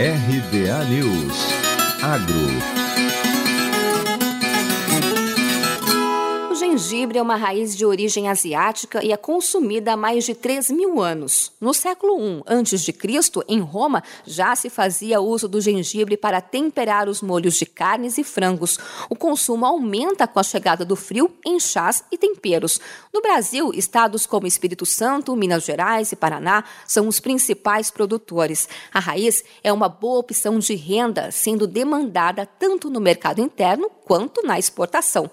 RBA News. Agro gengibre é uma raiz de origem asiática e é consumida há mais de 3 mil anos. No século I a.C., em Roma, já se fazia uso do gengibre para temperar os molhos de carnes e frangos. O consumo aumenta com a chegada do frio em chás e temperos. No Brasil, estados como Espírito Santo, Minas Gerais e Paraná são os principais produtores. A raiz é uma boa opção de renda, sendo demandada tanto no mercado interno quanto na exportação.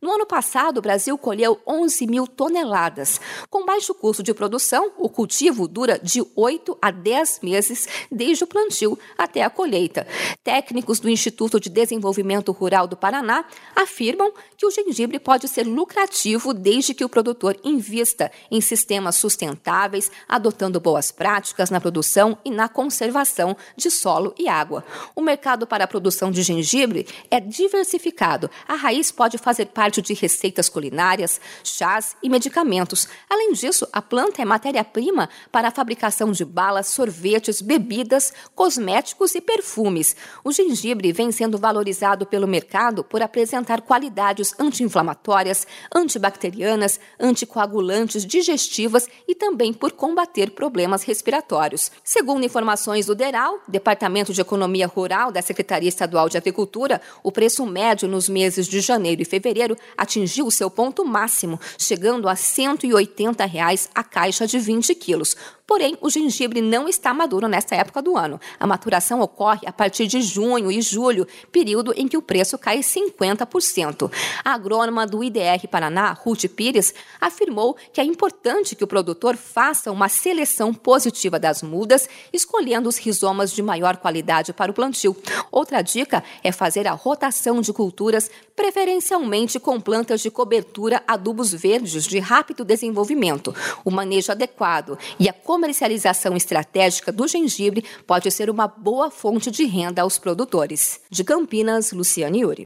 No ano passado, o Brasil colheu 11 mil toneladas. Com baixo custo de produção, o cultivo dura de 8 a 10 meses desde o plantio até a colheita. Técnicos do Instituto de Desenvolvimento Rural do Paraná afirmam que o gengibre pode ser lucrativo desde que o produtor invista em sistemas sustentáveis, adotando boas práticas na produção e na conservação de solo e água. O mercado para a produção de gengibre é diversificado. A raiz pode fazer parte de receitas culinárias, chás e medicamentos. Além disso, a planta é matéria-prima para a fabricação de balas, sorvetes, bebidas, cosméticos e perfumes. O gengibre vem sendo valorizado pelo mercado por apresentar qualidades anti-inflamatórias, antibacterianas, anticoagulantes, digestivas e também por combater problemas respiratórios. Segundo informações do DERAL, Departamento de Economia Rural da Secretaria Estadual de Agricultura, o preço médio nos meses de janeiro e fevereiro atingiu seu ponto máximo, chegando a 180 reais a caixa de 20 quilos. Porém, o gengibre não está maduro nesta época do ano. A maturação ocorre a partir de junho e julho, período em que o preço cai 50%. A agrônoma do IDR Paraná, Ruth Pires, afirmou que é importante que o produtor faça uma seleção positiva das mudas, escolhendo os rizomas de maior qualidade para o plantio. Outra dica é fazer a rotação de culturas, preferencialmente com plantas de cobertura adubos verdes de rápido desenvolvimento. O manejo adequado e a comercialização estratégica do gengibre pode ser uma boa fonte de renda aos produtores. De Campinas, Luciane Yuri.